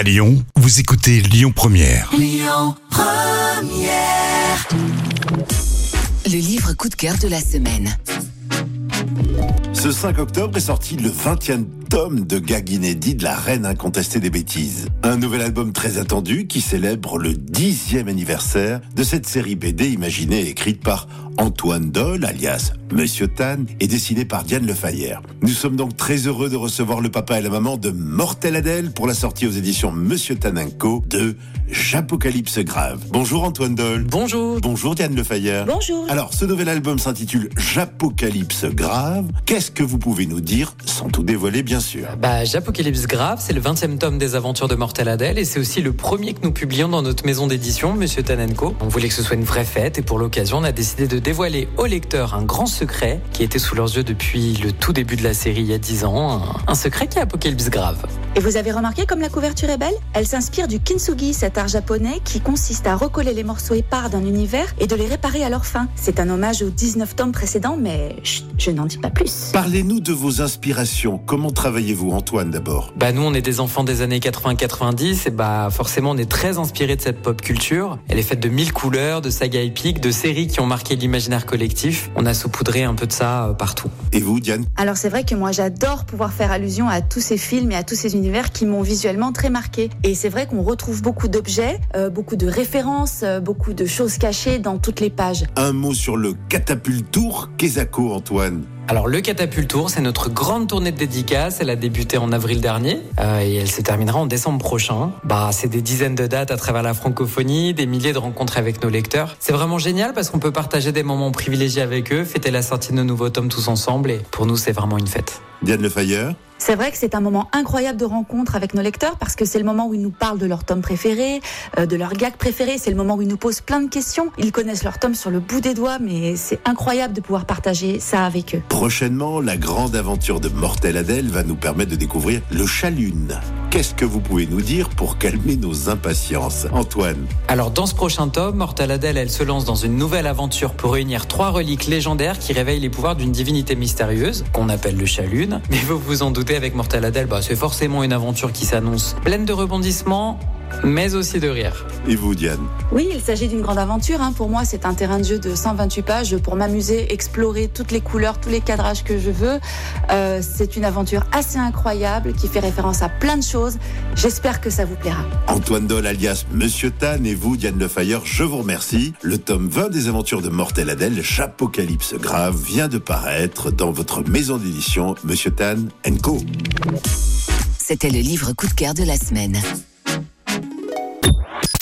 À Lyon, vous écoutez Lyon Première. Le livre coup de cœur de la semaine. Ce 5 octobre est sorti le 20e tome de gag inédit de la reine incontestée des bêtises. Un nouvel album très attendu qui célèbre le 10e anniversaire de cette série BD imaginée et écrite par Antoine Doll, alias Monsieur Tan, et dessiné par Diane Lefayère. Nous sommes donc très heureux de recevoir le papa et la maman de Mortel Adèle pour la sortie aux éditions Monsieur Tan Co. de J'Apocalypse Grave. Bonjour Antoine Doll. Bonjour. Bonjour Diane Lefayère. Bonjour. Alors, ce nouvel album s'intitule J'Apocalypse Grave. Qu'est-ce que vous pouvez nous dire, sans tout dévoiler bien Bah, J'Apocalypse Grave, c'est le 20e tome des aventures de Mortel Adèle et c'est aussi le premier que nous publions dans notre maison d'édition, Monsieur Tanenko. On voulait que ce soit une vraie fête et pour l'occasion, on a décidé de dévoiler aux lecteurs un grand secret qui était sous leurs yeux depuis le tout début de la série il y a 10 ans. Un secret qui est Apocalypse Grave. Et vous avez remarqué comme la couverture est belle? Elle s'inspire du kintsugi, cet art japonais qui consiste à recoller les morceaux épars d'un univers et de les réparer à leur fin. C'est un hommage aux 19 tomes précédents, mais chut, je n'en dis pas plus. Parlez-nous de vos inspirations. Comment travaillez-vous, Antoine, d'abord? Bah nous on est des enfants des années 80-90 et bah forcément on est très inspiré de cette pop culture. Elle est faite de mille couleurs, de sagas épiques, de séries qui ont marqué l'imaginaire collectif. On a saupoudré un peu de ça euh, partout. Et vous, Diane? Alors c'est vrai que moi j'adore pouvoir faire allusion à tous ces films et à tous ces univers qui m'ont visuellement très marqué. Et c'est vrai qu'on retrouve beaucoup d'objets, euh, beaucoup de références, euh, beaucoup de choses cachées dans toutes les pages. Un mot sur le catapultour Kezako, Antoine. Alors le Catapultour, c'est notre grande tournée de dédicaces. Elle a débuté en avril dernier euh, et elle se terminera en décembre prochain. Bah, c'est des dizaines de dates à travers la francophonie, des milliers de rencontres avec nos lecteurs. C'est vraiment génial parce qu'on peut partager des moments privilégiés avec eux, fêter la sortie de nos nouveaux tomes tous ensemble et pour nous c'est vraiment une fête. Diane Lefayeur C'est vrai que c'est un moment incroyable de rencontre avec nos lecteurs parce que c'est le moment où ils nous parlent de leur tome préféré, euh, de leur gag préféré. C'est le moment où ils nous posent plein de questions. Ils connaissent leur tome sur le bout des doigts, mais c'est incroyable de pouvoir partager ça avec eux. Prochainement, la grande aventure de Mortel Adèle va nous permettre de découvrir le chalune. Qu'est-ce que vous pouvez nous dire pour calmer nos impatiences Antoine? Alors dans ce prochain tome, Mortal Adèle, elle se lance dans une nouvelle aventure pour réunir trois reliques légendaires qui réveillent les pouvoirs d'une divinité mystérieuse, qu'on appelle le Chalune. Mais vous vous en doutez, avec Mortal Adèle, bah, c'est forcément une aventure qui s'annonce pleine de rebondissements, mais aussi de rire. Et vous, Diane Oui, il s'agit d'une grande aventure. hein. Pour moi, c'est un terrain de jeu de 128 pages pour m'amuser, explorer toutes les couleurs, tous les cadrages que je veux. Euh, c'est une aventure assez incroyable qui fait référence à plein de choses. J'espère que ça vous plaira. Antoine Doll alias Monsieur Tan et vous, Diane Lefayeur, je vous remercie. Le tome 20 des aventures de Mortel Adèle, J'Apocalypse Grave, vient de paraître dans votre maison d'édition Monsieur Tan Co. C'était le livre coup de cœur de la semaine.